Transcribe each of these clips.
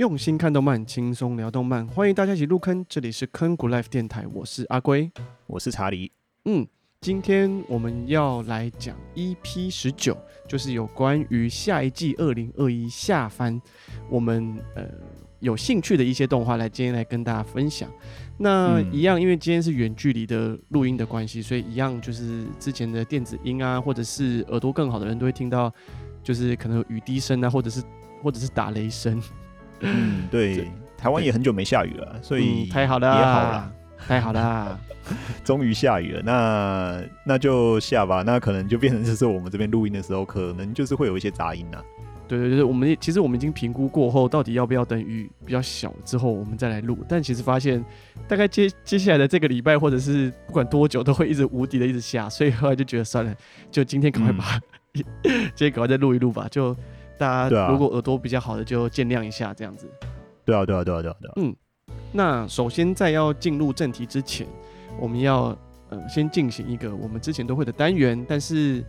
用心看动漫，轻松聊动漫，欢迎大家一起入坑。这里是坑谷 Life 电台，我是阿龟，我是查理。嗯，今天我们要来讲 EP 十九，就是有关于下一季二零二一下番，我们呃有兴趣的一些动画，来今天来跟大家分享。那一样，因为今天是远距离的录音的关系，所以一样就是之前的电子音啊，或者是耳朵更好的人都会听到，就是可能有雨滴声啊，或者是或者是打雷声。嗯，对，台湾也很久没下雨了，所以、嗯、太好了，也好了，太好了，终于下雨了。那那就下吧。那可能就变成就是我们这边录音的时候，可能就是会有一些杂音呐、啊。对对对，我们其实我们已经评估过后，到底要不要等雨比较小之后我们再来录。但其实发现，大概接接下来的这个礼拜，或者是不管多久，都会一直无敌的一直下，所以后来就觉得算了，就今天赶快把、嗯、今天赶快再录一录吧，就。大家如果耳朵比较好的就见谅一下，这样子。对啊，对啊，对啊，对啊，对啊。嗯，那首先在要进入正题之前，我们要呃先进行一个我们之前都会的单元，但是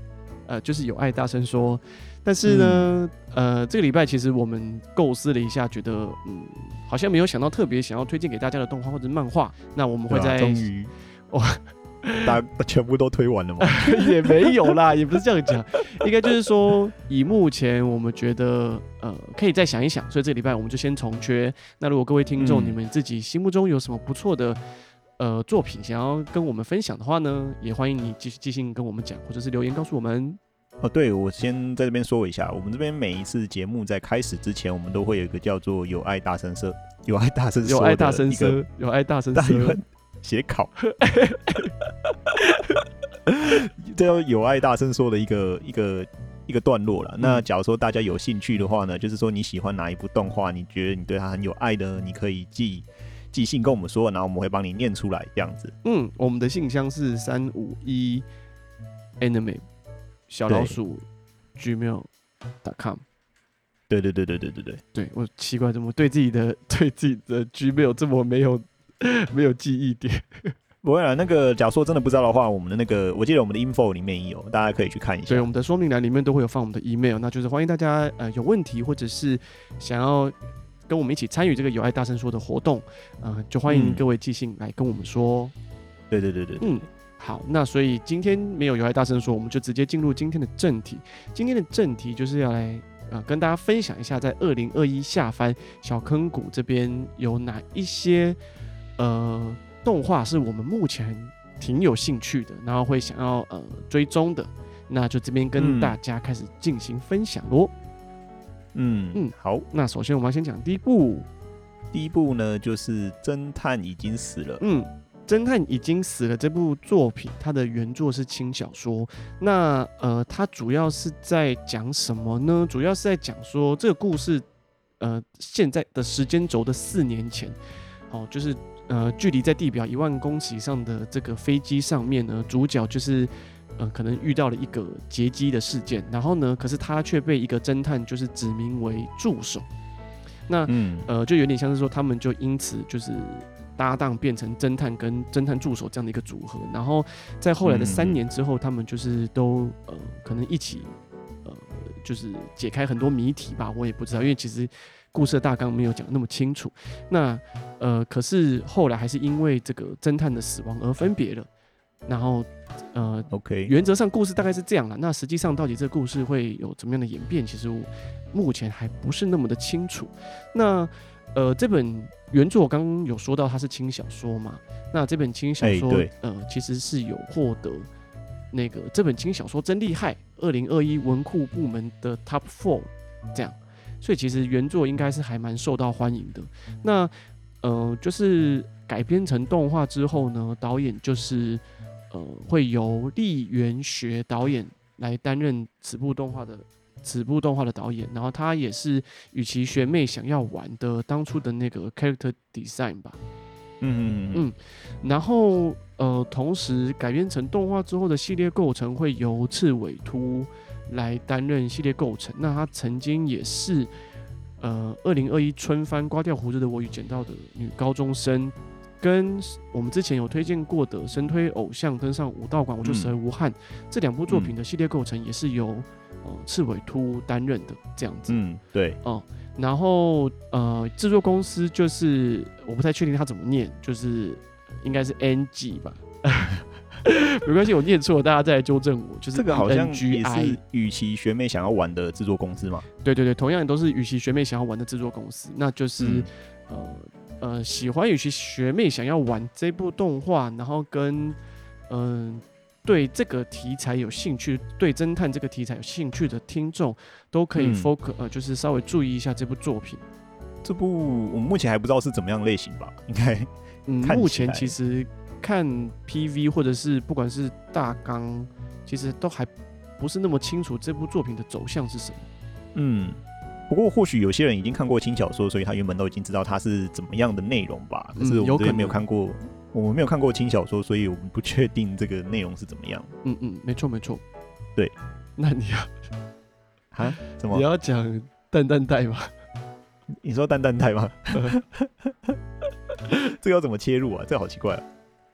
呃就是有爱大声说，但是呢、嗯、呃这个礼拜其实我们构思了一下，觉得嗯好像没有想到特别想要推荐给大家的动画或者漫画，那我们会在终于哇。大全部都推完了吗？也没有啦，也不是这样讲，应该就是说，以目前我们觉得，呃，可以再想一想，所以这个礼拜我们就先重缺。那如果各位听众、嗯、你们自己心目中有什么不错的呃作品想要跟我们分享的话呢，也欢迎你继续寄信跟我们讲，或者是留言告诉我们。哦，对，我先在这边说一下，我们这边每一次节目在开始之前，我们都会有一个叫做“有爱大声说”，有爱大声说，有爱大声说，有爱大声说。写考，这要有爱大声说的一个一个一个段落了。那假如说大家有兴趣的话呢，就是说你喜欢哪一部动画，你觉得你对它很有爱的，你可以寄寄信跟我们说，然后我们会帮你念出来这样子。嗯，我们的信箱是三五一 anime 小老鼠 gmail.com。对对对对对对对，对我奇怪怎么对自己的对自己的 gmail 这么没有。没有记忆点，不会啊。那个，假如说真的不知道的话，我们的那个，我记得我们的 info 里面也有，大家可以去看一下。对，我们的说明栏里面都会有放我们的 email，那就是欢迎大家呃有问题或者是想要跟我们一起参与这个有爱大声说的活动，呃，就欢迎各位寄信来跟我们说。嗯、对对对对，嗯，好，那所以今天没有有爱大声说，我们就直接进入今天的正题。今天的正题就是要来呃跟大家分享一下，在二零二一下翻小坑谷这边有哪一些。呃，动画是我们目前挺有兴趣的，然后会想要呃追踪的，那就这边跟大家开始进行分享喽。嗯嗯，好，那首先我们要先讲第一部，第一部呢就是《侦探已经死了》。嗯，《侦探已经死了》这部作品，它的原作是轻小说。那呃，它主要是在讲什么呢？主要是在讲说这个故事，呃，现在的时间轴的四年前，哦，就是。呃，距离在地表一万公尺以上的这个飞机上面呢，主角就是呃，可能遇到了一个劫机的事件，然后呢，可是他却被一个侦探就是指名为助手。那、嗯、呃，就有点像是说，他们就因此就是搭档，变成侦探跟侦探助手这样的一个组合。然后在后来的三年之后，他们就是都呃，可能一起呃，就是解开很多谜题吧，我也不知道，因为其实。故事的大纲没有讲那么清楚，那呃，可是后来还是因为这个侦探的死亡而分别了。然后呃，OK，原则上故事大概是这样了。那实际上到底这个故事会有怎么样的演变，其实我目前还不是那么的清楚。那呃，这本原著我刚刚有说到它是轻小说嘛？那这本轻小说、欸、呃，其实是有获得那个这本轻小说真厉害，二零二一文库部门的 Top Four 这样。所以其实原作应该是还蛮受到欢迎的。那呃，就是改编成动画之后呢，导演就是呃会由立原学导演来担任此部动画的此部动画的导演。然后他也是与其学妹想要玩的当初的那个 character design 吧。嗯嗯嗯。然后呃，同时改编成动画之后的系列构成会由赤尾突来担任系列构成，那他曾经也是，呃，二零二一春番刮掉胡子的我与捡到的女高中生跟我们之前有推荐过的神推偶像登上武道馆，我就死而无憾。嗯、这两部作品的系列构成也是由呃赤尾突担任的这样子。嗯，对，哦、呃，然后呃，制作公司就是我不太确定他怎么念，就是应该是 NG 吧。没关系，我念错了，大家再来纠正我。就是这个好像也是与其学妹想要玩的制作公司嘛？对对对，同样也都是与其学妹想要玩的制作公司，那就是、嗯、呃呃，喜欢与其学妹想要玩这部动画，然后跟嗯、呃、对这个题材有兴趣，对侦探这个题材有兴趣的听众，都可以 focus、嗯、呃，就是稍微注意一下这部作品。这部我们目前还不知道是怎么样类型吧？应该嗯，目前其实。看 PV 或者是不管是大纲，其实都还不是那么清楚这部作品的走向是什么。嗯，不过或许有些人已经看过轻小说，所以他原本都已经知道它是怎么样的内容吧。可是我们这边没有看过，我们没有看过轻小说，所以我们不确定这个内容是怎么样。嗯嗯，没错没错。对，那你要 啊？怎么？你要讲蛋蛋带吗？你说蛋蛋带吗？这个要怎么切入啊？这个好奇怪啊。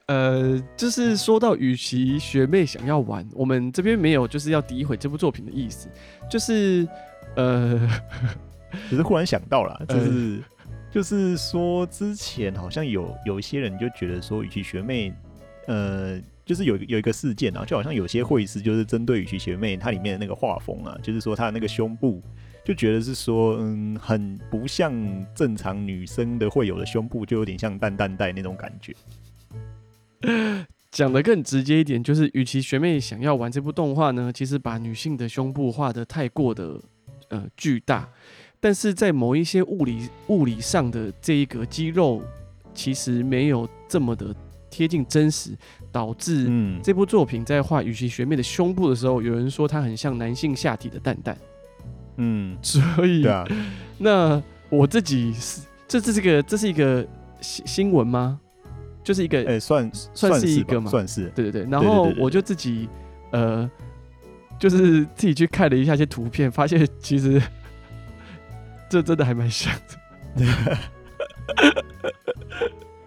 呃，就是说到与其学妹想要玩，我们这边没有就是要诋毁这部作品的意思，就是呃，只是忽然想到了，就是、呃、就是说之前好像有有一些人就觉得说与其学妹，呃，就是有有一个事件啊，就好像有些会师就是针对羽其学妹她里面的那个画风啊，就是说她的那个胸部，就觉得是说嗯，很不像正常女生的会有的胸部，就有点像蛋蛋带那种感觉。讲的更直接一点，就是与其学妹想要玩这部动画呢，其实把女性的胸部画得太过的呃巨大，但是在某一些物理物理上的这一个肌肉，其实没有这么的贴近真实，导致这部作品在画与其学妹的胸部的时候，有人说它很像男性下体的蛋蛋。嗯，所以，啊、那我自己是这这是个这是一个新新闻吗？就是一个，哎，算算是一个嘛，算是，对对对。然后我就自己，呃，就是自己去看了一下一些图片，发现其实这真的还蛮像的，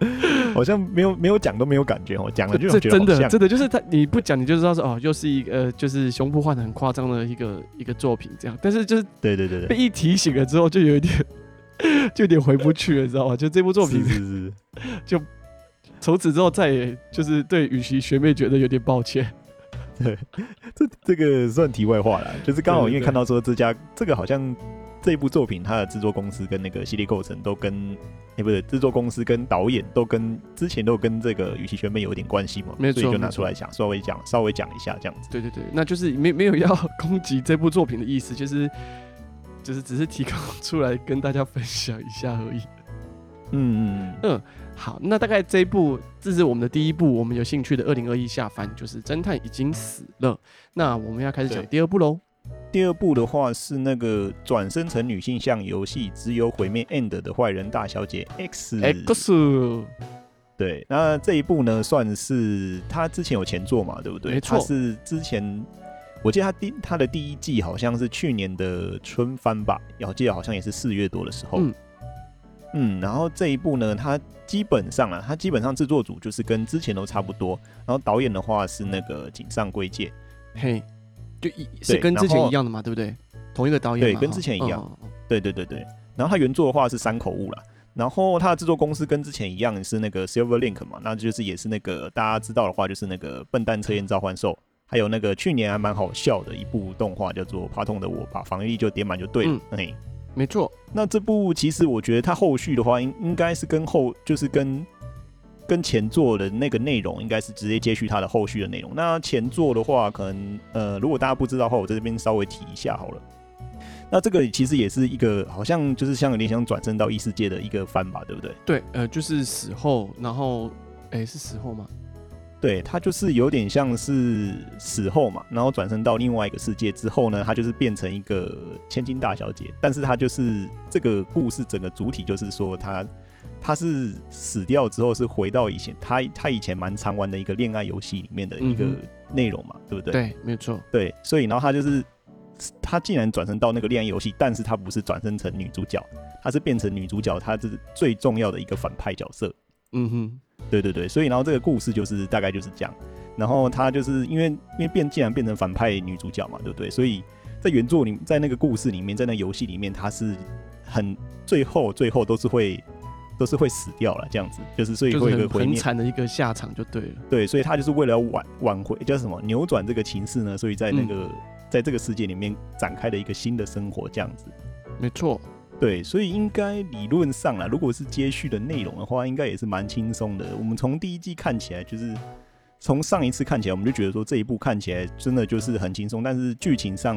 好像没有没有讲都没有感觉哦，讲了就觉得真的真的就是他，你不讲你就知道说哦，又是一个就是胸部画的很夸张的一个一个作品这样，但是就是对对对对，被一提醒了之后就有一点 就有点回不去了，你知道吗？就这部作品是是是 就。从此之后，再也就是对雨琦学妹觉得有点抱歉。对，这这个算题外话了，就是刚好因为看到说这家这个好像这一部作品，它的制作公司跟那个系列构成都跟，哎、欸、不是制作公司跟导演都跟之前都跟这个雨琦学妹有点关系嘛，所以就拿出来讲，稍微讲稍微讲一下这样子。对对对，那就是没没有要 攻击这部作品的意思，就是就是只是提供出来跟大家分享一下而已。嗯嗯嗯。好，那大概这一部，这是我们的第一部，我们有兴趣的二零二一下番，就是侦探已经死了。那我们要开始讲第二部喽。第二部的话是那个转生成女性向游戏，只有毁灭 end 的坏人大小姐 X X。对，那这一部呢，算是他之前有前作嘛，对不对？没错。他是之前，我记得他第他的第一季好像是去年的春番吧，我记得好像也是四月多的时候。嗯嗯，然后这一部呢，它基本上啊，它基本上制作组就是跟之前都差不多。然后导演的话是那个井上圭介，嘿，就一是跟之前一样的嘛，对不对？同一个导演，对，跟之前一样。哦、对对对对。然后他原作的话是山口悟啦，然后他的制作公司跟之前一样是那个 Silver Link 嘛，那就是也是那个大家知道的话就是那个笨蛋测验召唤兽，还有那个去年还蛮好笑的一部动画叫做怕痛的我，把防御力就点满就对了，嗯、嘿。没错，那这部其实我觉得它后续的话，应应该是跟后就是跟跟前作的那个内容，应该是直接接续它的后续的内容。那前作的话，可能呃，如果大家不知道的话，我在这边稍微提一下好了。那这个其实也是一个好像就是像有点想转生到异世界的一个番吧，对不对？对，呃，就是死后，然后，哎，是死后吗？对，他就是有点像是死后嘛，然后转身到另外一个世界之后呢，他就是变成一个千金大小姐，但是他就是这个故事整个主体就是说他他是死掉之后是回到以前他他以前蛮常玩的一个恋爱游戏里面的一个内容嘛，嗯、对不对？对，没错。对，所以然后他就是他竟然转身到那个恋爱游戏，但是他不是转生成女主角，他是变成女主角，他是最重要的一个反派角色。嗯哼。对对对，所以然后这个故事就是大概就是这样。然后他就是因为因为变既然变成反派女主角嘛，对不对？所以在原作里，在那个故事里面，在那游戏里面，他是很最后最后都是会都是会死掉了，这样子就是所以会有一个很惨的一个下场就对了。对，所以他就是为了挽挽回叫什么扭转这个情势呢？所以在那个、嗯、在这个世界里面展开了一个新的生活，这样子。没错。对，所以应该理论上啦，如果是接续的内容的话，应该也是蛮轻松的。我们从第一季看起来就是。从上一次看起来，我们就觉得说这一部看起来真的就是很轻松，但是剧情上，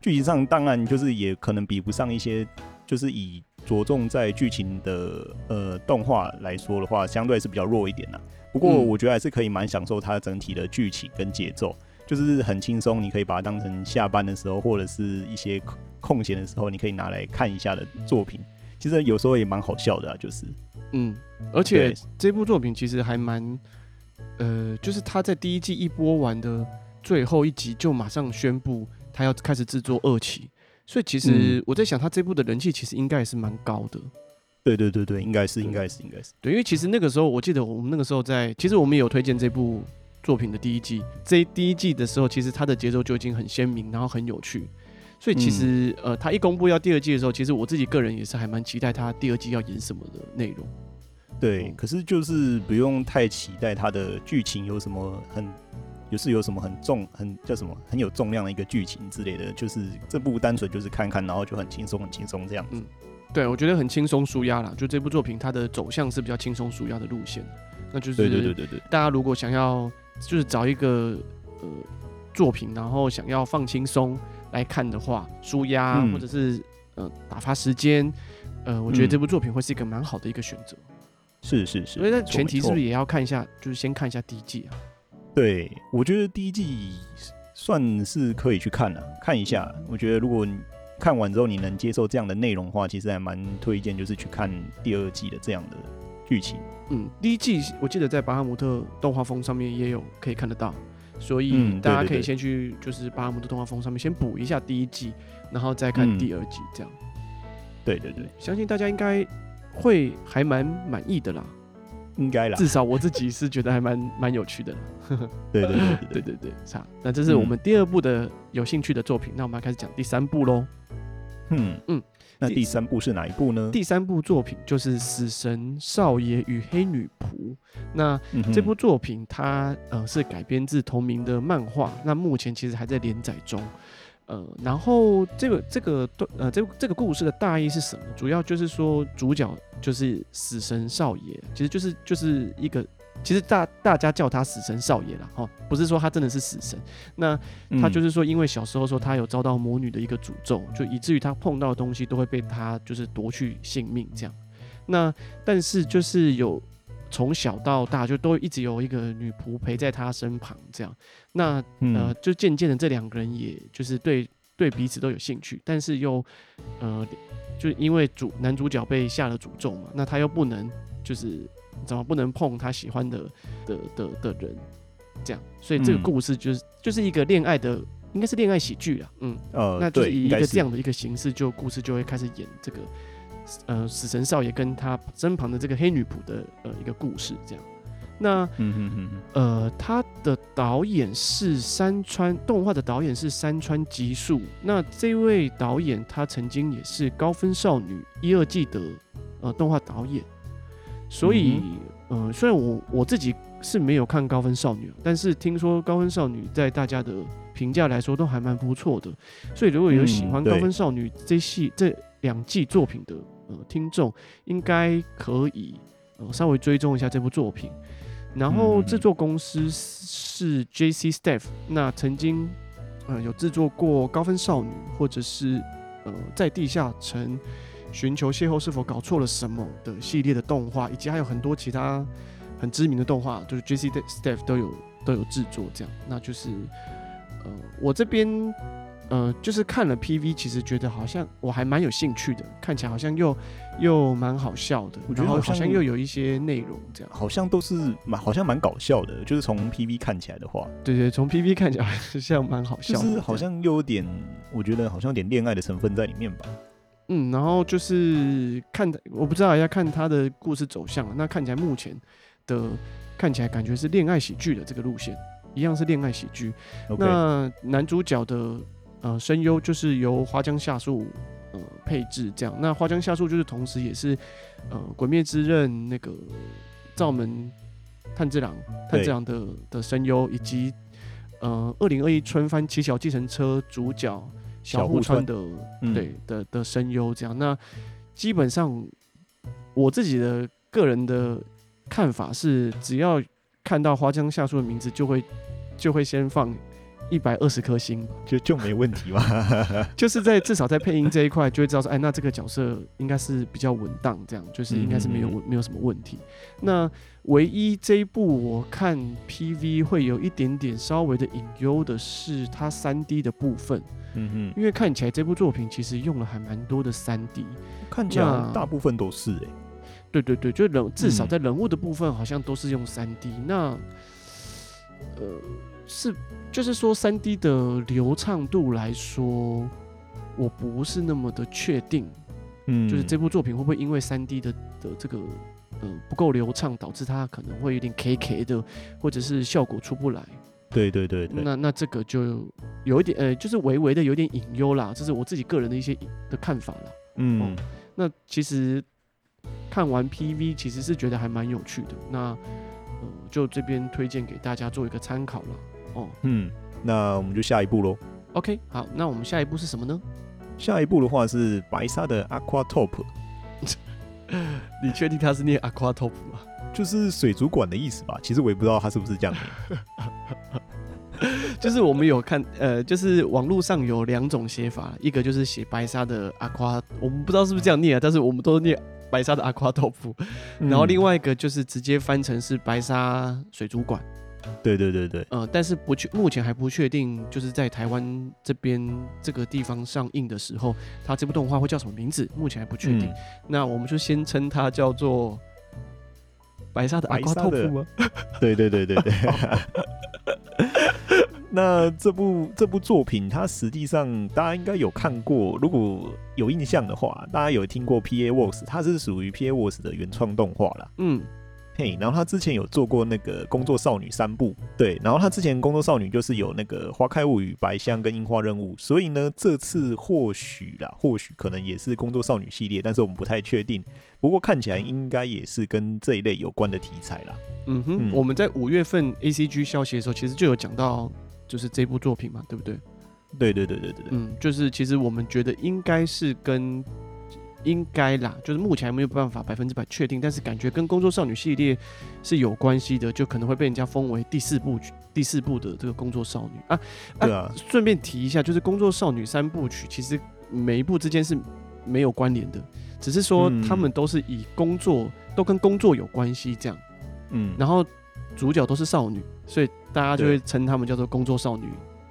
剧情上当然就是也可能比不上一些，就是以着重在剧情的呃动画来说的话，相对是比较弱一点啦。不过我觉得还是可以蛮享受它整体的剧情跟节奏，就是很轻松，你可以把它当成下班的时候或者是一些空闲的时候，你可以拿来看一下的作品。其实有时候也蛮好笑的啊，就是嗯，而且这部作品其实还蛮。呃，就是他在第一季一播完的最后一集，就马上宣布他要开始制作二期，所以其实我在想，他这部的人气其实应该也是蛮高的。对对对对，应该是应该是应该是。对，因为其实那个时候，我记得我们那个时候在，其实我们也有推荐这部作品的第一季，这第一季的时候，其实它的节奏就已经很鲜明，然后很有趣，所以其实呃，他一公布要第二季的时候，其实我自己个人也是还蛮期待他第二季要演什么的内容。对，可是就是不用太期待它的剧情有什么很，就是有什么很重、很叫什么很有重量的一个剧情之类的。就是这部单纯就是看看，然后就很轻松、很轻松这样子。嗯，对，我觉得很轻松舒压啦。就这部作品，它的走向是比较轻松舒压的路线。那就是对对对对对，大家如果想要就是找一个呃作品，然后想要放轻松来看的话，舒压、嗯、或者是呃打发时间，呃，我觉得这部作品会是一个蛮好的一个选择。是是是，所以那前提是不是也要看一下？就是先看一下第一季啊。对，我觉得第一季算是可以去看了，看一下。我觉得如果你看完之后你能接受这样的内容的话，其实还蛮推荐，就是去看第二季的这样的剧情，嗯，第一季我记得在巴哈姆特动画风上面也有可以看得到，所以大家可以先去就是巴哈姆特动画风上面先补一下第一季，然后再看第二季这样。对对对，相信大家应该会还蛮满意的啦，应该啦，至少我自己是觉得还蛮 蛮有趣的。对对对对对。对，是啊，那这是我们第二部的有兴趣的作品，那我们开始讲第三部喽。嗯。嗯。那第三部是哪一部呢？第三部作品就是《死神少爷与黑女仆》。那这部作品它呃是改编自同名的漫画，那目前其实还在连载中。呃，然后这个这个呃这这个故事的大意是什么？主要就是说主角就是死神少爷，其实就是就是一个，其实大大家叫他死神少爷啦，哈，不是说他真的是死神。那他就是说，因为小时候说他有遭到魔女的一个诅咒，就以至于他碰到的东西都会被他就是夺去性命这样。那但是就是有。从小到大就都一直有一个女仆陪在他身旁，这样，那呃就渐渐的这两个人也就是对对彼此都有兴趣，但是又呃就因为主男主角被下了诅咒嘛，那他又不能就是怎么不能碰他喜欢的的的的人，这样，所以这个故事就是就是一个恋爱的，应该是恋爱喜剧啊，嗯，呃，那就是以一个这样的一个形式，就故事就会开始演这个。呃，死神少爷跟他身旁的这个黑女仆的呃一个故事，这样。那嗯哼哼呃，他的导演是山川动画的导演是山川吉树。那这位导演他曾经也是高分少女一二季的呃动画导演，所以呃，虽然我我自己是没有看高分少女，但是听说高分少女在大家的评价来说都还蛮不错的。所以如果有喜欢高分少女这系这两季作品的。呃，听众应该可以呃稍微追踪一下这部作品，然后制作公司是 JC Staff，那曾经呃有制作过《高分少女》或者是呃在地下城寻求邂逅是否搞错了什么的系列的动画，以及还有很多其他很知名的动画，就是 JC Staff 都有都有制作这样，那就是呃我这边。呃，就是看了 PV，其实觉得好像我还蛮有兴趣的，看起来好像又又蛮好笑的，我觉得好像又有一些内容这样，好像都是蛮好像蛮搞笑的，就是从 PV 看起来的话，对对，从 PV 看起来好像蛮好笑的，就是好像又有点，我觉得好像有点恋爱的成分在里面吧。嗯，然后就是看，我不知道要看他的故事走向，那看起来目前的看起来感觉是恋爱喜剧的这个路线，一样是恋爱喜剧。那男主角的呃声优就是由花江夏树呃配置这样。那花江夏树就是同时也是呃《鬼灭之刃》那个灶门炭治郎炭治郎的的声优，以及呃二零二一春番七小计程车主角小户川的对的的声优这样。那基本上我自己的个人的看法是，只要看到花江夏树的名字，就会就会先放一百二十颗星，就就没问题吧。就是在至少在配音这一块，就会知道说，哎，那这个角色应该是比较稳当，这样就是应该是没有没有什么问题。那唯一这一部我看 PV 会有一点点稍微的隐忧的是它三 D 的部分。嗯哼，因为看起来这部作品其实用了还蛮多的三 D，看起来大部分都是哎、欸。对对对，就人至少在人物的部分好像都是用三 D，嗯。那呃是就是说三 D 的流畅度来说，我不是那么的确定。嗯，就是这部作品会不会因为三 D 的的这个呃不够流畅，导致它可能会有点 K K 的，或者是效果出不来。对对对对，那那这个就有一点呃，就是微微的有点隐忧啦，这是我自己个人的一些的看法啦。嗯、哦，那其实看完 PV 其实是觉得还蛮有趣的，那呃就这边推荐给大家做一个参考了。哦，嗯，那我们就下一步喽。OK，好，那我们下一步是什么呢？下一步的话是白沙的 Aqua Top。你确定它是念 Aqua Top 吗？就是水族馆的意思吧，其实我也不知道它是不是这样的。就是我们有看，呃，就是网络上有两种写法，一个就是写白沙的阿夸，我们不知道是不是这样念啊，但是我们都念白沙的阿夸 TOP。然后另外一个就是直接翻成是白沙水族馆。对对对对，呃，但是不确，目前还不确定，就是在台湾这边这个地方上映的时候，它这部动画会叫什么名字，目前还不确定。嗯。那我们就先称它叫做。白沙的阿瓜透布吗？对对对对对。那这部这部作品，它实际上大家应该有看过，如果有印象的话，大家有听过 PA Works，它是属于 PA Works 的原创动画啦。嗯。嘿、然后他之前有做过那个《工作少女》三部，对，然后他之前《工作少女》就是有那个《花开物语》、《白香》跟《樱花任务》，所以呢，这次或许啦，或许可能也是《工作少女》系列，但是我们不太确定。不过看起来应该也是跟这一类有关的题材啦。嗯哼，嗯，我们在五月份 ACG 消息的时候，其实就有讲到，就是这部作品嘛，对不对？对对对对对对，嗯，就是其实我们觉得应该是跟。应该啦，就是目前还没有办法百分之百确定，但是感觉跟《工作少女》系列是有关系的，就可能会被人家封为第四部曲、第四部的这个《工作少女》啊。对啊，顺便提一下，就是《工作少女》三部曲其实每一部之间是没有关联的，只是说他们都是以工作、嗯、都跟工作有关系这样。嗯，然后主角都是少女，所以大家就会称他们叫做《工作少女》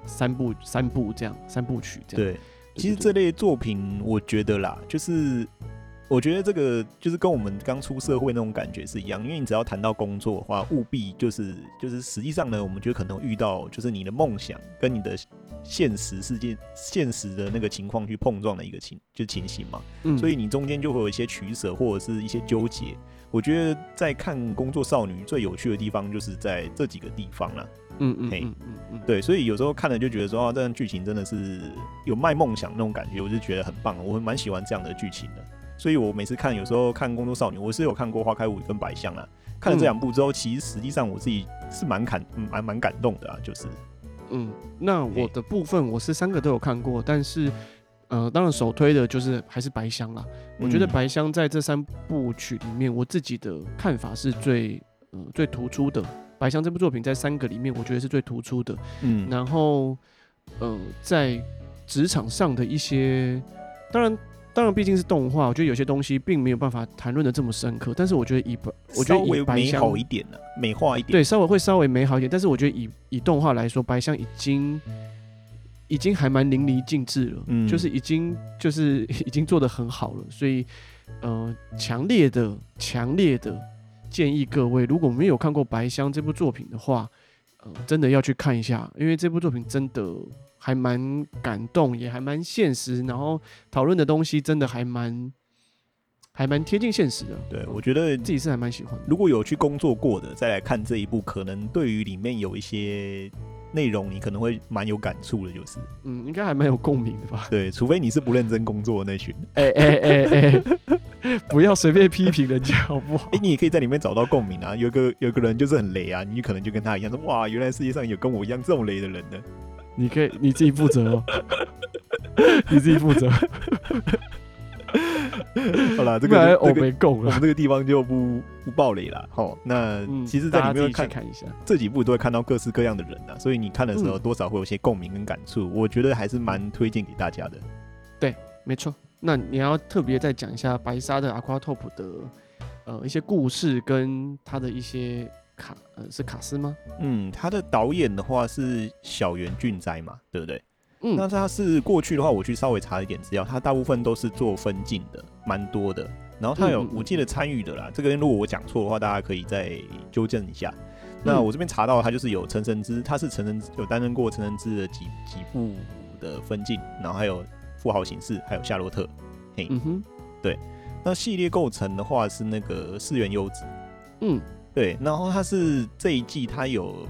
三部三部这样三部曲这样。对。其实这类作品，我觉得啦，就是我觉得这个就是跟我们刚出社会那种感觉是一样，因为你只要谈到工作的话，务必就是就是实际上呢，我们就可能遇到就是你的梦想跟你的现实世界、现实的那个情况去碰撞的一个情就情形嘛，嗯，所以你中间就会有一些取舍或者是一些纠结。我觉得在看《工作少女》最有趣的地方就是在这几个地方啦。嗯嗯，嘿，嗯嗯嗯，对，所以有时候看了就觉得说，啊，这段剧情真的是有卖梦想那种感觉，我就觉得很棒，我蛮喜欢这样的剧情的。所以我每次看，有时候看《工作少女》，我是有看过《花开物语》跟《白箱》啊，看了这两部之后，其实实际上我自己是蛮感蛮蛮感动的啊，就是，嗯，那我的部分我是三个都有看过，但是。呃，当然首推的就是还是白香啦。我觉得白香在这三部曲里面，我自己的看法是最呃最突出的。白香这部作品在三个里面，我觉得是最突出的。嗯，然后呃，在职场上的一些，当然当然毕竟是动画，我觉得有些东西并没有办法谈论的这么深刻。但是我觉得以白，我觉得以白箱美好一点呢，美化一点，对，稍微会稍微美好一点。但是我觉得以以动画来说，白香已经。已经还蛮淋漓尽致了，嗯，就是已经就是 已经做得很好了，所以呃，强烈的强烈的建议各位，如果没有看过《白香》这部作品的话，呃，真的要去看一下，因为这部作品真的还蛮感动，也还蛮现实，然后讨论的东西真的还蛮还蛮贴近现实的。对，我觉得自己是还蛮喜欢的。如果有去工作过的，再来看这一部，可能对于里面有一些内容，你可能会蛮有感触的，就是，嗯，应该还蛮有共鸣的吧？对，除非你是不认真工作的那群。哎哎哎哎，不要随便批评人家好不好？哎、欸，你也可以在里面找到共鸣啊。有个有个人就是很雷啊，你可能就跟他一样说，哇，原来世界上有跟我一样这种雷的人呢。你可以你自己负责哦，你自己负责。好了，这个我没够了，我们这个地方就不不爆雷了。好，那其实，在里面看看一下这几部都会看到各式各样的人啊，所以你看的时候多少会有些共鸣跟感触。我觉得还是蛮推荐给大家的。对，没错。那你要特别再讲一下白沙的 Aquatope 的呃一些故事跟他的一些。卡呃是卡斯吗？嗯，他的导演的话是小原俊哉嘛，对不对？嗯，那他是过去的话，我去稍微查一点资料，他大部分都是做分镜的，蛮多的。然后他有，我记得参与的啦，这个如果我讲错的话，大家可以再纠正一下。嗯、那我这边查到他就是有陈神之，他是陈晨有担任过陈神之的几几部的分镜，然后还有富豪形式，还有夏洛特。嘿，嗯哼，对。那系列构成的话是那个四元优子，嗯。对，然后他是这一季，他有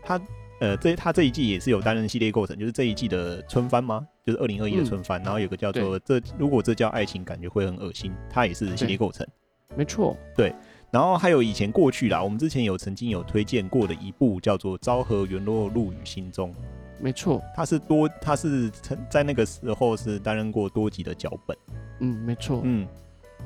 他呃，这他这一季也是有担任系列构成，就是这一季的春番吗？就是二零二一的春番，嗯、然后有个叫做这如果这叫爱情，感觉会很恶心，他也是系列构成，没错，对。然后还有以前过去啦，我们之前有曾经有推荐过的一部叫做《昭和元落入雨心中》，没错，他是多他是在那个时候是担任过多集的脚本，嗯，没错，嗯。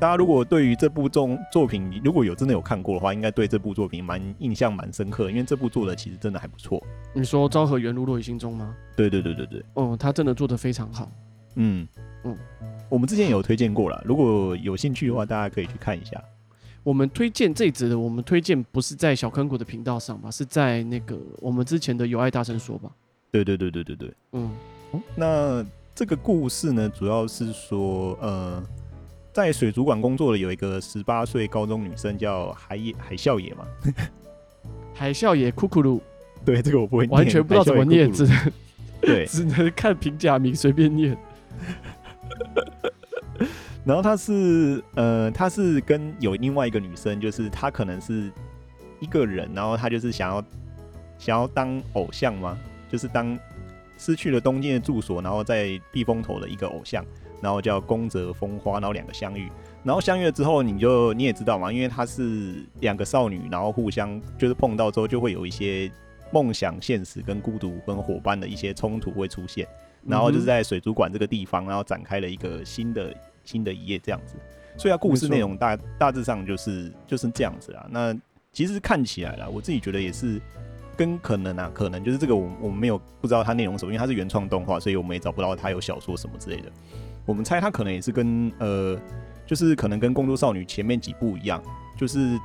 大家如果对于这部作作品如果有真的有看过的话，应该对这部作品蛮印象蛮深刻，因为这部做的其实真的还不错。你说《昭和元落于心中》吗？对对对对对。哦，他真的做的非常好。嗯嗯，我们之前有推荐过了，如果有兴趣的话，大家可以去看一下。我们推荐这一集的，我们推荐不是在小坑谷的频道上吧？是在那个我们之前的有爱大声说吧？对对对对对对。嗯，那这个故事呢，主要是说呃。在水族馆工作的有一个十八岁高中女生叫海野海笑野嘛，海啸野库库 鲁，对，这个我不会念，完全不知道怎么念，只能对，只能看平假名随便念。然后她是呃，她是跟有另外一个女生，就是她可能是一个人，然后她就是想要想要当偶像吗？就是当失去了东京的住所，然后在避风头的一个偶像。然后叫宫泽风花，然后两个相遇，然后相遇了之后，你就你也知道嘛，因为她是两个少女，然后互相就是碰到之后，就会有一些梦想、现实跟孤独跟伙伴的一些冲突会出现，然后就是在水族馆这个地方，然后展开了一个新的新的一页这样子，所以它故事内容大大致上就是就是这样子啦。那其实看起来啦，我自己觉得也是跟可能啊，可能就是这个我我们没有不知道它内容什么，因为它是原创动画，所以我们也找不到它有小说什么之类的。我们猜他可能也是跟呃，就是可能跟《工作少女》前面几部一样，就是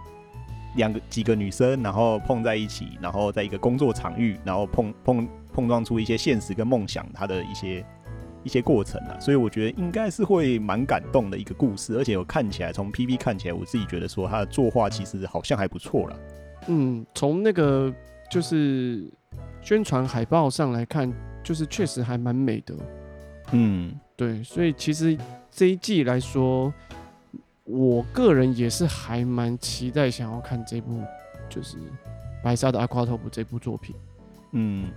两个几个女生，然后碰在一起，然后在一个工作场域，然后碰碰碰撞出一些现实跟梦想，它的一些一些过程啊。所以我觉得应该是会蛮感动的一个故事，而且我看起来从 PV 看起来，我自己觉得说他的作画其实好像还不错了。嗯，从那个就是宣传海报上来看，就是确实还蛮美的。嗯。对，所以其实这一季来说，我个人也是还蛮期待想要看这部，就是《白沙的 Aquatope》这部作品。嗯，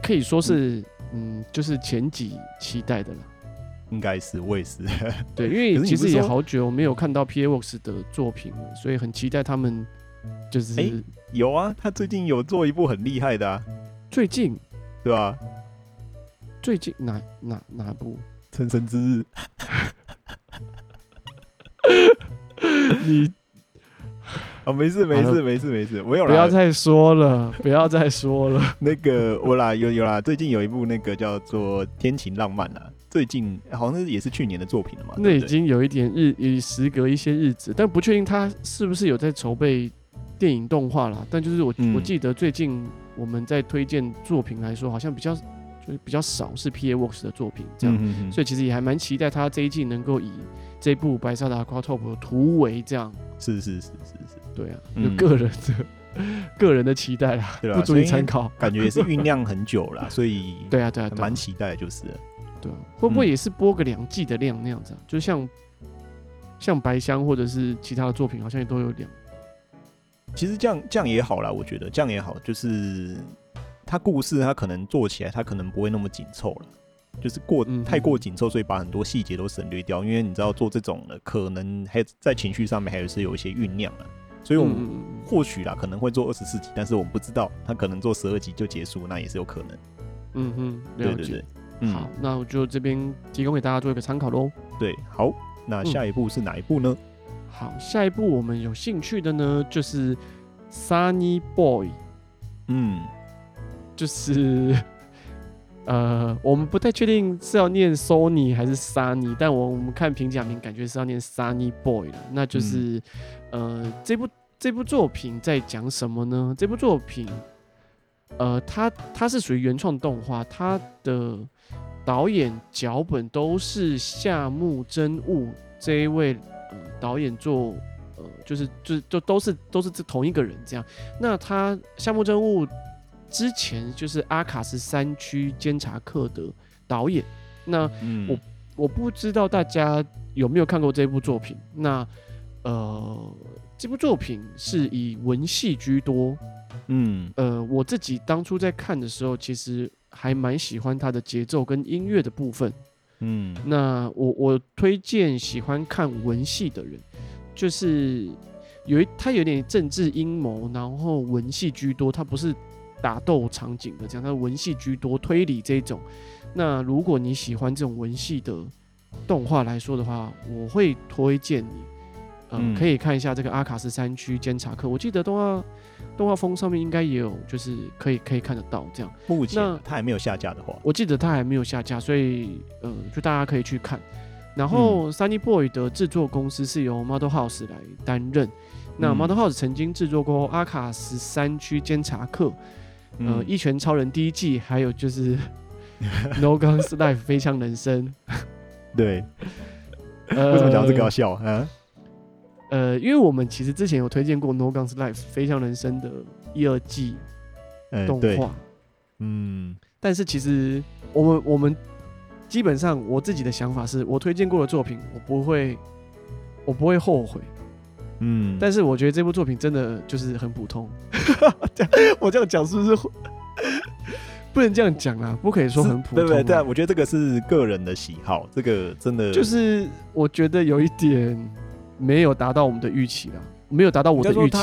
可以说是，嗯，嗯，就是前几期待的了。应该是，我也是。对，因 为其实也好久没有看到 PA Works 的作品了，所以很期待他们。就是、欸、有啊，他最近有做一部很厉害的啊。最近，对吧？最近哪哪哪部？成神之日，你啊、哦，没事没事没事没事，我有啦，不要再说了，不要再说了。那个我啦，有有啦，最近有一部那个叫做《天晴浪漫》啦，最近好像也是去年的作品了嘛。那已经有一点日，已时隔一些日子，但不确定他是不是有在筹备电影动画啦。但就是我、嗯、我记得最近我们在推荐作品来说，好像比较。就是比较少是 PA Works 的作品，这样，嗯、哼哼，所以其实也还蛮期待他这一季能够以这部《白沙的 Aquatope》突围这样。是是是是是，对啊，就个人的、嗯、个人的期待啦，啦 不足以参考。感觉也是酝酿很久了，所以对啊对啊，蛮期待就是。对啊，会不会也是播个两季的量那样子啊？就像像白香或者是其他的作品，好像也都有两。其实这样这样也好啦，我觉得这样也好，就是他故事他可能做起来他可能不会那么紧凑了，就是过太过紧凑，所以把很多细节都省略掉。因为你知道做这种的，可能还在情绪上面还有是有一些酝酿了。所以我们或许啦可能会做二十四集，但是我们不知道他可能做十二集就结束，那也是有可能。嗯哼，对对对。嗯、好，那我就这边提供给大家做一个参考喽。对，好，那下一步是哪一步呢？嗯、好，下一步我们有兴趣的呢，就是《Sunny Boy》。嗯，就是呃，我们不太确定是要念 Sony 还是 Sunny，但我我们看评价名，感觉是要念 Sunny Boy 了。那就是、嗯、呃，这部这部作品在讲什么呢？这部作品。呃，它它是属于原创动画，它的导演脚本都是夏目真悟这一位呃导演做，呃，就是就是就都是都是这同一个人这样。那他夏目真悟之前就是阿卡斯三区监察课的导演，那我、嗯、我不知道大家有没有看过这部作品。那呃，这部作品是以文戏居多。嗯，呃，我自己当初在看的时候，其实还蛮喜欢它的节奏跟音乐的部分。嗯，那我我推荐喜欢看文戏的人，就是有一它有点政治阴谋，然后文戏居多，它不是打斗场景的这样，它文戏居多，推理这种。那如果你喜欢这种文戏的动画来说的话，我会推荐你，呃，嗯，可以看一下这个阿卡十三区监察课。我记得动画。动画风上面应该也有，就是可以可以看得到这样。目前它还没有下架的话，我记得它还没有下架，所以呃，就大家可以去看。然后 Sunny Boy 的制作公司是由 Model House 来担任。那 Model House 曾经制作过《阿卡十三区监察课》、呃，《一拳超人》第一季，还有就是 《No Guns Life》飞枪人生。对，呃、为什么讲这个要笑？啊？呃，因为我们其实之前有推荐过《No Guns Life》飞枪人生的一二季动画，嗯，但是其实我们我们基本上我自己的想法是，我推荐过的作品，我不会我不会后悔，嗯，但是我觉得这部作品真的就是很普通，我这样讲是不是不能这样讲啊？不可以说很普通，对不对？对，我觉得这个是个人的喜好，这个真的就是我觉得有一点。没有达到我们的预期了，没有达到我的预期。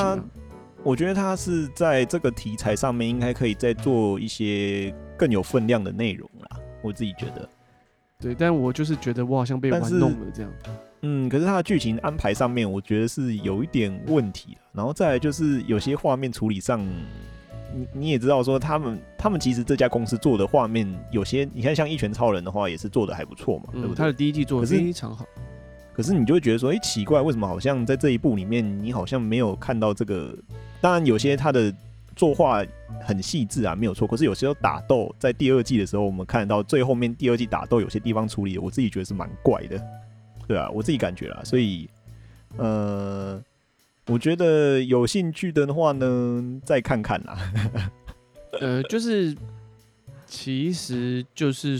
我觉得他是在这个题材上面应该可以再做一些更有分量的内容啦。我自己觉得，对，但我就是觉得我好像被玩弄了这样。嗯，可是他的剧情安排上面，我觉得是有一点问题。然后再来就是有些画面处理上，你你也知道说他们他们其实这家公司做的画面有些，你看像一拳超人的话，也是做的还不错嘛，对不对？他的第一季做的非常好。可是你就会觉得说，哎、欸，奇怪，为什么好像在这一部里面，你好像没有看到这个？当然，有些他的作画很细致啊，没有错。可是有时候打斗，在第二季的时候，我们看到最后面第二季打斗有些地方处理，我自己觉得是蛮怪的，对啊，我自己感觉啦。所以，呃，我觉得有兴趣的话呢，再看看啦。呃，就是，其实就是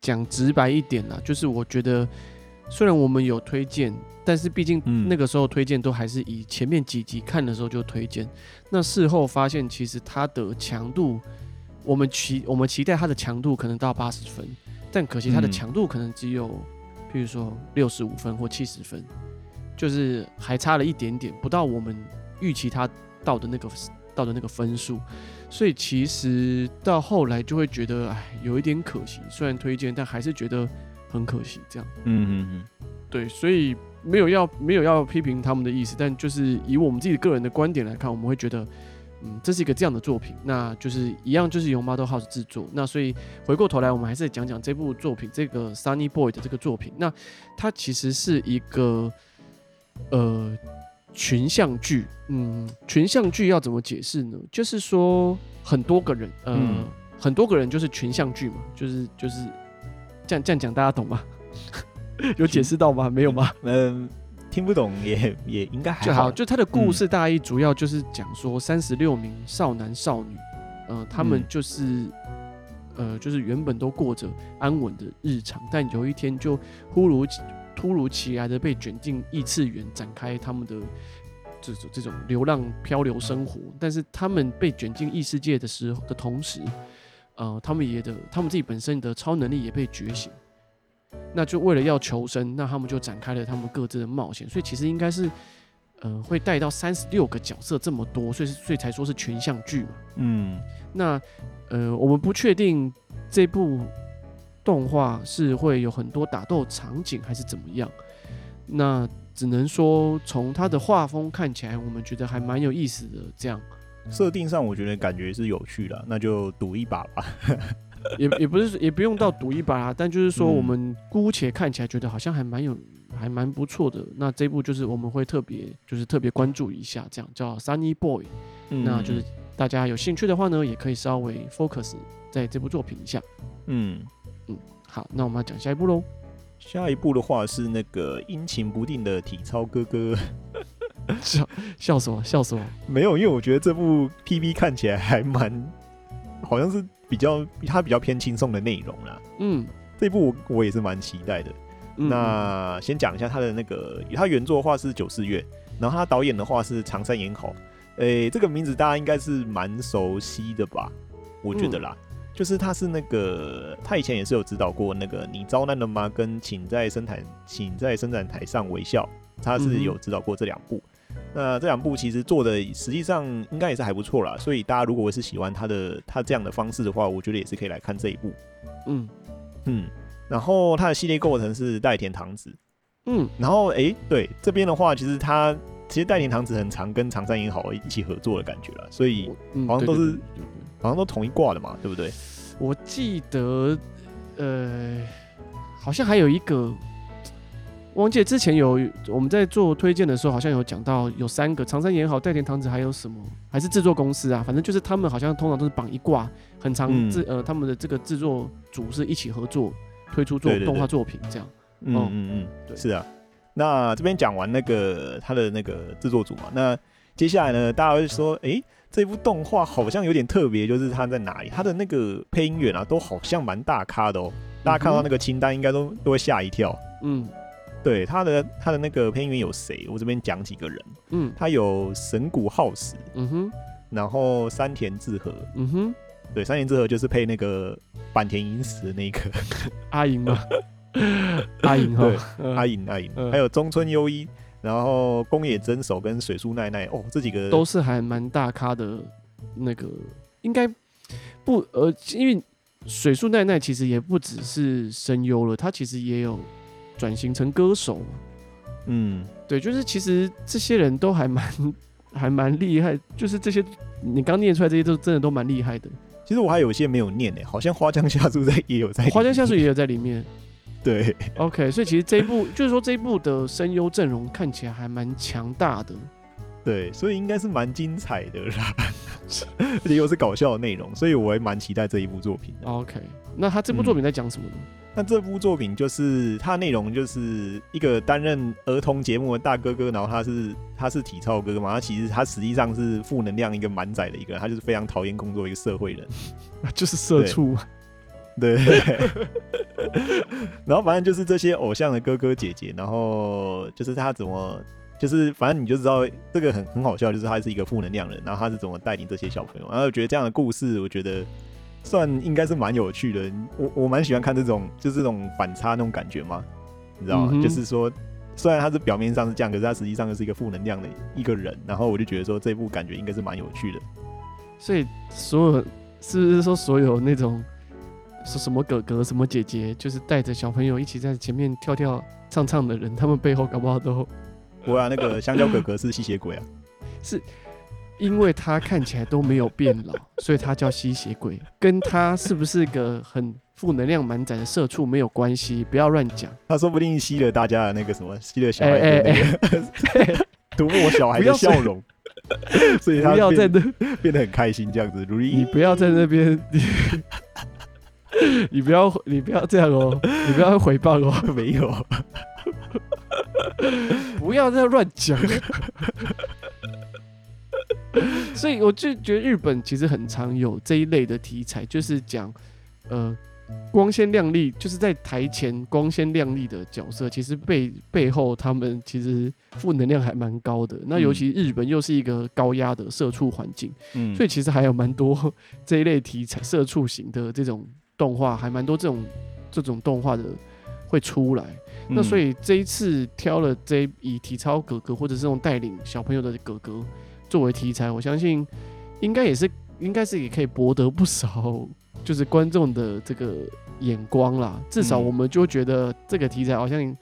讲直白一点啦，就是我觉得。虽然我们有推荐，但是毕竟那个时候推荐都还是以前面几集看的时候就推荐。那事后发现，其实它的强度，我们期我们期待它的强度可能到八十分，但可惜它的强度可能只有，譬如说六十五分或七十分，就是还差了一点点，不到我们预期他到的那个到的那个分数。所以其实到后来就会觉得，哎，有一点可惜。虽然推荐，但还是觉得。很可惜，这样。嗯嗯嗯，对，所以没有要没有要批评他们的意思，但就是以我们自己个人的观点来看，我们会觉得，嗯，这是一个这样的作品，那就是一样，就是由 Model House 制作。那所以回过头来，我们还是讲讲这部作品，这个 Sunny Boy 的这个作品。那它其实是一个呃群像剧，嗯，群像剧要怎么解释呢？就是说很多个人，呃，嗯、很多个人就是群像剧嘛，就是就是。这样这样讲大家懂吗？有解释到吗？没有吗？嗯，听不懂也也应该还好。就好，就他的故事大意主要就是讲说三十六名少男少女，呃，他们就是、嗯、呃，就是原本都过着安稳的日常，但有一天就忽如突如其来的被卷进异次元，展开他们的这种这种流浪漂流生活。但是他们被卷进异世界的时候的同时，呃，他们也的他们自己本身的超能力也被觉醒。那就为了要求生，那他们就展开了他们各自的冒险。所以其实应该是。呃，会带到三十六个角色这么多，所以所以才说是群像剧嘛。嗯，那呃，我们不确定这部动画是会有很多打斗场景还是怎么样。那只能说从它的画风看起来，我们觉得还蛮有意思的。这样设定上，我觉得感觉是有趣的，那就赌一把吧。也也不是，也不用到赌一把啦，但就是说，我们姑且看起来觉得好像还蛮有。还蛮不错的，那这部就是我们会特别就是特别关注一下，这样叫 Sunny Boy，嗯，那就是大家有兴趣的话呢，也可以稍微 focus 在这部作品一下。嗯嗯，好，那我们要讲下一部喽。下一部的话是那个阴晴不定的体操哥哥，笑笑死我，笑死我！没有，因为我觉得这部 PV 看起来还蛮，好像是比较它比较偏轻松的内容啦。嗯，这部我我也是蛮期待的。那先讲一下他的那个，他原作的话是九四月，然后他导演的话是长山岩口，诶，这个名字大家应该是蛮熟悉的吧？我觉得啦，嗯、就是他是那个，他以前也是有指导过那个你遭难了吗？跟请在生产，请在生产台上微笑，他是有指导过这两部。嗯、那这两部其实做的实际上应该也是还不错啦，所以大家如果是喜欢他的他这样的方式的话，我觉得也是可以来看这一部。嗯嗯。然后他的系列构成是代田堂子，嗯，然后哎，对这边的话，其实他其实代田堂子很常跟长山银好一起合作的感觉了，所以好像都是好像都同一挂的嘛，对不对？我记得呃，好像还有一个，忘记之前有我们在做推荐的时候，好像有讲到有三个长山岩好、代田堂子，还有什么？还是制作公司啊？反正就是他们好像通常都是绑一挂，很长制、嗯、呃，他们的这个制作组是一起合作。推出做动画作品这样，嗯嗯嗯，对，是啊。那这边讲完那个他的那个制作组嘛，那接下来呢，大家会说，哎、欸，这部动画好像有点特别，就是它在哪里？它的那个配音员啊，都好像蛮大咖的哦。大家看到那个清单，应该都都会吓一跳。嗯，对，他的他的那个配音员有谁？我这边讲几个人。嗯，他有神谷浩史，嗯哼，然后山田智和，嗯哼。对，山田智和就是配那个坂田银时的那个。阿银吗？阿银哈，阿银阿银，还有中村优一，然后宫野真守跟水树奈奈。哦，这几个。都是还蛮大咖的。那个。应该不呃，因为水树奈奈其实也不只是声优了，他其实也有转型成歌手。嗯，对，就是其实这些人都还蛮 还蛮厉害，就是这些你刚念出来这些都真的都蛮厉害的。其实我还有一些没有念诶，好像花江夏树在也有在，花江夏树也有在里面。对，OK，所以其实这一部就是说这一部的声优阵容看起来还蛮强大的。对，所以应该是蛮精彩的啦，而且又是搞笑的内容，所以我还蛮期待这一部作品的。OK，那他这部作品在讲什么呢？嗯那这部作品就是它内容就是一个担任儿童节目的大哥哥，然后他是他是体操哥哥嘛，他其实他实际上是负能量一个满载的一个人，他就是非常讨厌工作一个社会人，就是社畜。对，然后反正就是这些偶像的哥哥姐姐，然后就是他怎么就是反正你就知道这个很很好笑，就是他是一个负能量人，然后他是怎么带领这些小朋友，然后我觉得这样的故事，我觉得。算应该是蛮有趣的，我我蛮喜欢看这种就是这种反差那种感觉嘛，你知道吗？嗯、就是说，虽然他是表面上是这样，可是他实际上又是一个负能量的一个人。然后我就觉得说，这部感觉应该是蛮有趣的。所以所有是不是说所有那种说什么哥哥什么姐姐，就是带着小朋友一起在前面跳跳唱唱的人，他们背后搞不好都我啊，那个香蕉哥哥是吸血鬼啊，是。因为他看起来都没有变老，所以他叫吸血鬼，跟他是不是个很负能量满载的社畜没有关系，不要乱讲。他说不定吸了大家的那个什么，吸了小孩的那个，涂抹小孩的笑容，所以他不要在那变得很开心这样子。如意，你不要在那边，你不要你不要这样哦，你不要回报哦，没有，不要再乱讲。所以我就觉得日本其实很常有这一类的题材，就是讲，呃，光鲜亮丽，就是在台前光鲜亮丽的角色，其实背背后他们其实负能量还蛮高的。那尤其日本又是一个高压的社畜环境，嗯，所以其实还有蛮多这一类题材社畜型的这种动画，还蛮多这种这种动画的会出来。嗯、那所以这一次挑了这以体操哥哥或者是这种带领小朋友的哥哥作为题材，我相信应该也是应该是也可以博得不少。就是观众的这个眼光啦，至少我们就觉得这个题材好像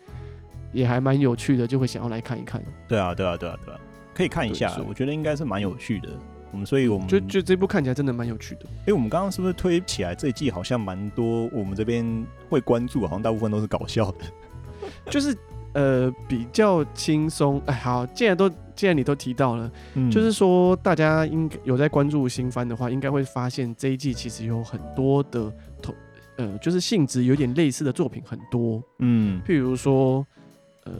也还蛮有趣的，就会想要来看一看。对啊，对啊，对啊，对啊，可以看一下。我觉得应该是蛮有趣的。我们所以，我们就就这部看起来真的蛮有趣的。哎，我们刚刚是不是推起来这一季好像蛮多？我们这边会关注，好像大部分都是搞笑的。就是。呃，比较轻松。哎，好，既然都既然你都提到了，嗯，就是说大家应该有在关注新番的话，应该会发现这一季其实有很多的同，呃，就是性质有点类似的作品很多。嗯，譬如说，呃，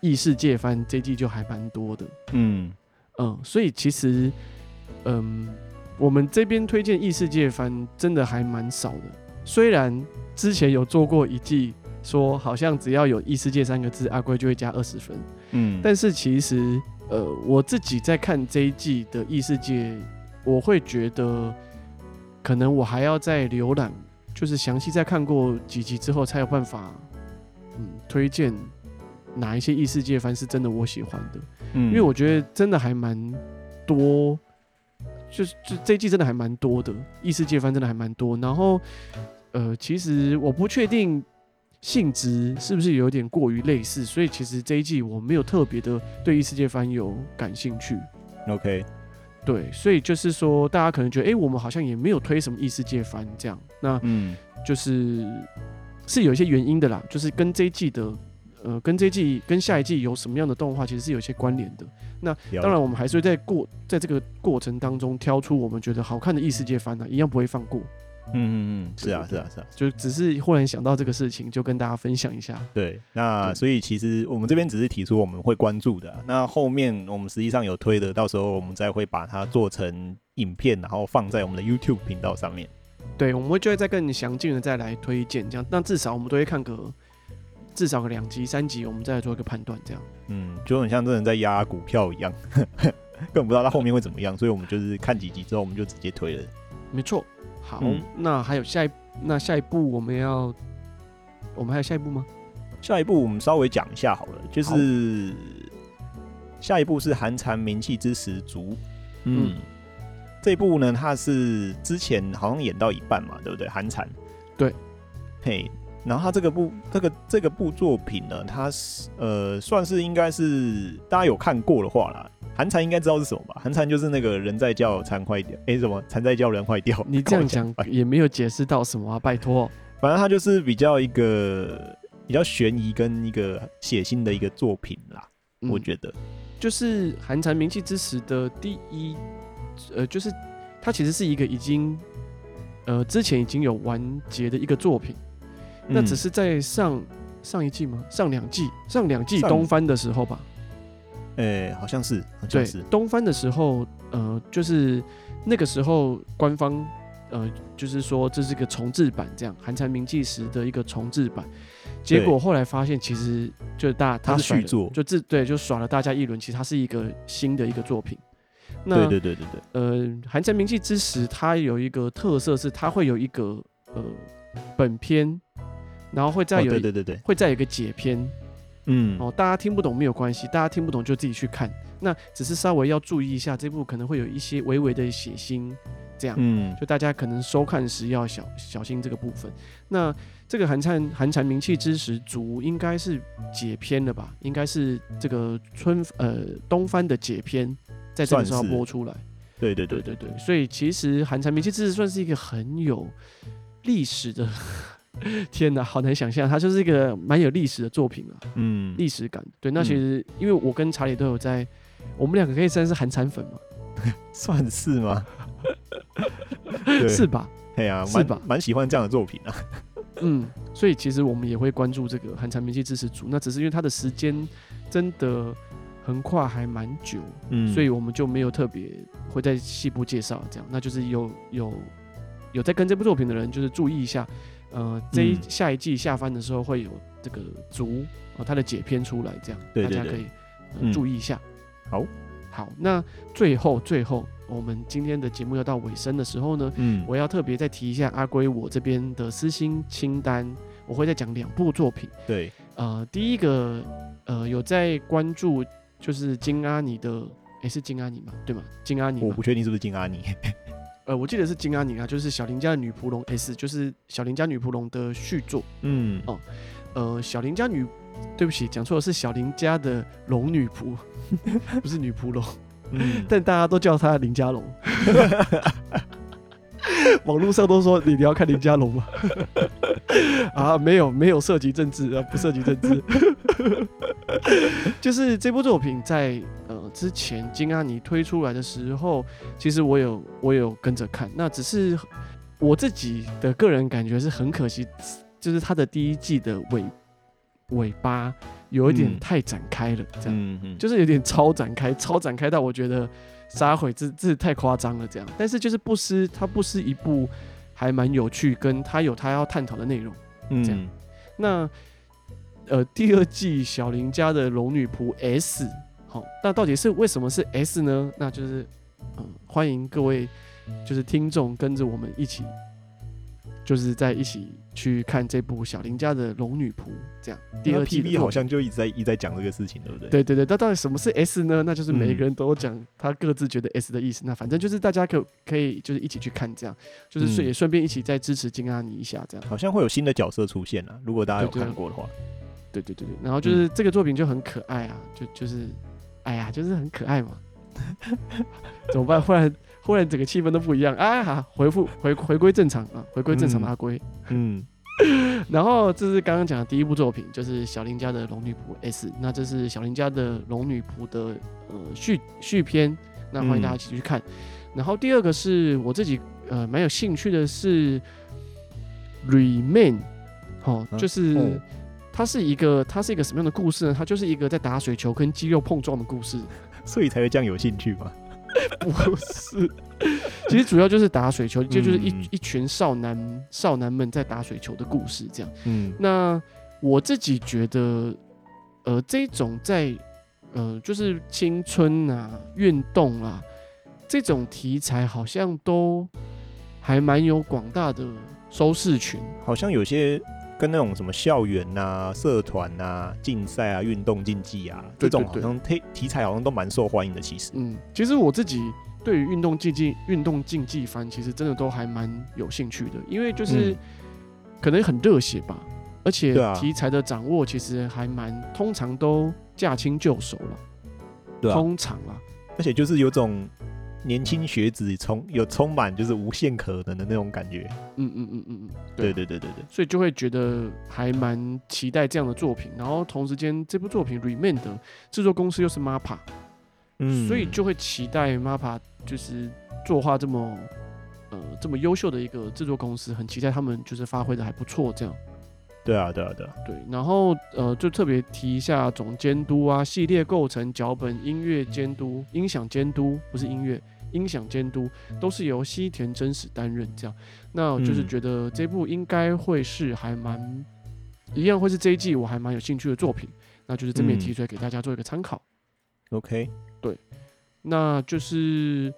异世界番这一季就还蛮多的。嗯嗯，所以其实，嗯，我们这边推荐异世界番真的还蛮少的。虽然之前有做过一季。说好像只要有异世界三个字，阿龟就会加二十分。嗯，但是其实，呃，我自己在看这一季的异世界，我会觉得，可能我还要再浏览，就是详细再看过几集之后，才有办法，嗯，推荐哪一些异世界番是真的我喜欢的。嗯，因为我觉得真的还蛮多，就是就这一季真的还蛮多的异世界番，真的还蛮多。然后，呃，其实我不确定。性质是不是有点过于类似？所以其实这一季我没有特别的对异世界番有感兴趣。OK，对，所以就是说，大家可能觉得，哎、欸，我们好像也没有推什么异世界番这样。那嗯，就是是有一些原因的啦，就是跟这一季的，呃，跟这一季跟下一季有什么样的动画，其实是有一些关联的。那当然，我们还是会在过在这个过程当中挑出我们觉得好看的异世界番呢，一样不会放过。嗯嗯嗯，是啊是啊是啊，就只是忽然想到这个事情，就跟大家分享一下。对，那所以其实我们这边只是提出我们会关注的，那后面我们实际上有推的，到时候我们再会把它做成影片，然后放在我们的 YouTube 频道上面。对，我们会就会再更详尽的再来推荐，这样，那至少我们都会看个至少个两集三集，我们再来做一个判断，这样。嗯，就很像真人在压股票一样，根本不知道它后面会怎么样，所以我们就是看几集之后，我们就直接推了。没错。好，嗯、那还有下一那下一步我们要，我们还有下一步吗？下一步我们稍微讲一下好了，就是下一步是寒蝉鸣泣之十足。嗯，嗯这一部呢，它是之前好像演到一半嘛，对不对？寒蝉，对，嘿，然后它这个部这个这个部作品呢，它是呃算是应该是大家有看过的话啦。寒蝉应该知道是什么吧？寒蝉就是那个人在叫蝉坏掉，哎、欸，什么蝉在叫人坏掉？你这样讲 也没有解释到什么啊，拜托。反正它就是比较一个比较悬疑跟一个血腥的一个作品啦，嗯、我觉得。就是寒蝉鸣泣之时的第一，呃，就是它其实是一个已经呃之前已经有完结的一个作品，嗯、那只是在上上一季吗？上两季上两季东番的时候吧。哎、欸，好像是，好像是东翻的时候，呃，就是那个时候官方，呃，就是说这是个重制版，这样《寒蝉鸣泣时》的一个重制版。结果后来发现，其实就大他是续作，就自对就耍了大家一轮。其实它是一个新的一个作品。那对对对对对。呃，《寒蝉鸣泣之时》它有一个特色是，它会有一个呃本篇，然后会再有、哦、对对对对，会再有一个解篇。嗯，哦，大家听不懂没有关系，大家听不懂就自己去看。那只是稍微要注意一下，这部可能会有一些微微的血腥，这样，嗯，就大家可能收看时要小小心这个部分。那这个寒蝉寒蝉鸣泣之时足应该是解篇了吧？应该是这个春呃东番的解篇，在这个时候播出来。对对对对对对，所以其实寒蝉鸣泣之时算是一个很有历史的。天哪，好难想象，它就是一个蛮有历史的作品啊，嗯，历史感。对，那其实因为我跟查理都有在，我们两个可以算是韩产粉嘛，算是吗？是吧？对啊，是吧？蛮喜欢这样的作品啊。嗯，所以其实我们也会关注这个韩产明星支持组，那只是因为它的时间真的横跨还蛮久，嗯，所以我们就没有特别会在细部介绍这样，那就是有有。有在跟这部作品的人，就是注意一下，呃，这一、嗯、下一季下番的时候会有这个足啊，它的解篇出来，这样大家可以、呃、注意一下。好，好，那最后最后，我们今天的节目要到尾声的时候呢，嗯，我要特别再提一下阿龟我这边的私心清单，我会再讲两部作品。对，呃，第一个，呃，有在关注就是金阿尼的，诶、欸，是金阿尼吗？对吗？金阿尼，我不确定是不是金阿尼。呃，我记得是金阿尼啊，就是小林家的女仆龙 S，就是小林家女仆龙的续作。嗯，哦，呃，小林家女，对不起，讲错了，是小林家的龙女仆，不是女仆龙。嗯，但大家都叫她林家龙。网络上都说你你要看林家龙吗？啊，没有没有涉及政治啊，不涉及政治。就是这部作品在呃之前金阿尼推出来的时候，其实我有我有跟着看，那只是我自己的个人感觉是很可惜，就是他的第一季的尾尾巴有一点太展开了，这样，嗯嗯，就是有点超展开，超展开到我觉得。杀毁这这太夸张了，这样，但是就是不失它不失一部还蛮有趣，跟他有他要探讨的内容，这样。嗯、那呃第二季小林家的龙女仆 S，好，那到底是为什么是 S 呢？那就是嗯、呃，欢迎各位就是听众跟着我们一起，就是在一起。去看这部小林家的龙女仆，这样第二季 PV 好像就一直在一直在讲这个事情，对不对？对对对，那到底什么是 S 呢？那就是每一个人都讲他各自觉得 S 的意思。嗯、那反正就是大家可可以就是一起去看，这样就是顺也顺便一起再支持金阿尼一下，这样。好像会有新的角色出现啊，如果大家有看过的话。对对对对，然后就是这个作品就很可爱啊，就就是哎呀，就是很可爱嘛。怎么办？忽然。忽然整个气氛都不一样啊！好，回复回回归正常啊，回归正常的阿龟。嗯，然后这是刚刚讲的第一部作品，就是小林家的龙女仆 S。那这是小林家的龙女仆的呃续续篇，那欢迎大家一起去看。嗯、然后第二个是我自己呃蛮有兴趣的是 Remain，哦，就是、嗯、它是一个它是一个什么样的故事呢？它就是一个在打水球跟肌肉碰撞的故事，所以才会这样有兴趣吧？不是，其实主要就是打水球，就就是一一群少男少男们在打水球的故事，这样。嗯，那我自己觉得，呃，这种在呃，就是青春啊、运动啊这种题材，好像都还蛮有广大的收视群，好像有些。跟那种什么校园呐、啊、社团呐、啊、竞赛啊、运动竞技啊，这种好像题题材好像都蛮受欢迎的。其实，嗯，其实我自己对于运动竞技、运动竞技番，其实真的都还蛮有兴趣的，因为就是可能很热血吧，而且题材的掌握其实还蛮，通常都驾轻就熟了。对啊，通常啊，而且就是有种。年轻学子充有充满就是无限可能的那种感觉，嗯嗯嗯嗯嗯，对对对对对，所以就会觉得还蛮期待这样的作品。然后同时间这部作品 Remain 的制作公司又是 MAPPA，嗯，所以就会期待 MAPPA 就是作画这么呃这么优秀的一个制作公司，很期待他们就是发挥的还不错这样。对啊对啊对啊，对。然后呃就特别提一下总监督啊，系列构成、脚本、音乐监督、音响监督，不是音乐。音响监督都是由西田真史担任，这样，那我就是觉得这部应该会是还蛮、嗯、一样，会是这一季我还蛮有兴趣的作品，那就是这边提出来给大家做一个参考。OK，对，那就是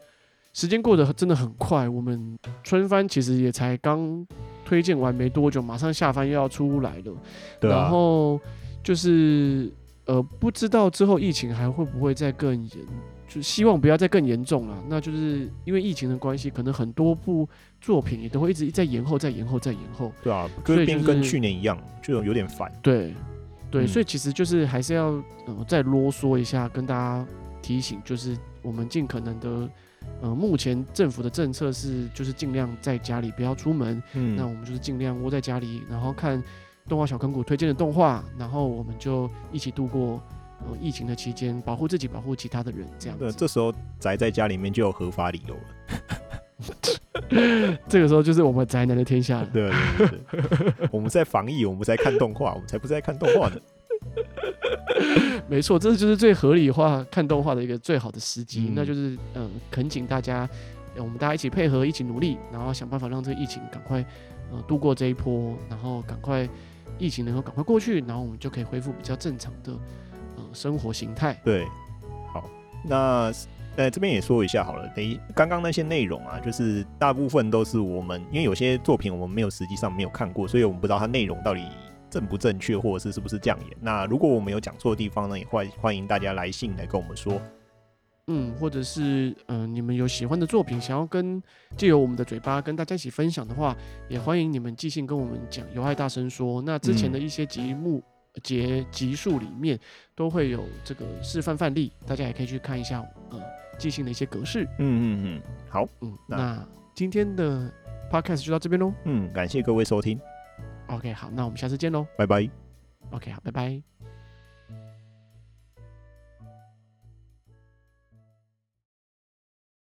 时间过得真的很快，我们春番其实也才刚推荐完没多久，马上下番又要出来了，对啊、然后就是呃，不知道之后疫情还会不会再更严。就希望不要再更严重了，那就是因为疫情的关系，可能很多部作品也都会一直在延后、再延后、再延后。对啊，所以变跟去年一样，就有点烦。对，对，所以其实就是还是要呃再啰嗦一下，跟大家提醒，就是我们尽可能的呃，目前政府的政策是就是尽量在家里不要出门，嗯，那我们就是尽量窝在家里，然后看动画小坑谷推荐的动画，然后我们就一起度过。呃，疫情的期间，保护自己，保护其他的人，这样子。对，这时候宅在家里面就有合法理由了。这个时候就是我们宅男的天下了。对对对，我们在防疫，我们在看动画，我们才不是在看动画呢。没错，这就是最合理化看动画的一个最好的时机，嗯、那就是嗯，恳请大家我们大家一起配合，一起努力，然后想办法让这个疫情赶快呃度过这一波，然后赶快疫情能够赶快过去，然后我们就可以恢复比较正常的呃生活形态。对，好，那呃这边也说一下好了，等于刚刚那些内容啊，就是大部分都是我们因为有些作品我们没有实际上没有看过，所以我们不知道它内容到底正不正确，或者是是不是这样演。那如果我们有讲错的地方呢，也欢欢迎大家来信来跟我们说。嗯，或者是嗯、呃，你们有喜欢的作品，想要跟借由我们的嘴巴跟大家一起分享的话，也欢迎你们寄信跟我们讲。有爱大声说，那之前的一些节目节集数里面都会有这个示范范例，大家也可以去看一下。呃，记性的一些格式。嗯嗯嗯，好，嗯，那，那今天的 podcast 就到这边喽。嗯，感谢各位收听。OK，好，那我们下次见喽。拜拜。OK，好，拜拜。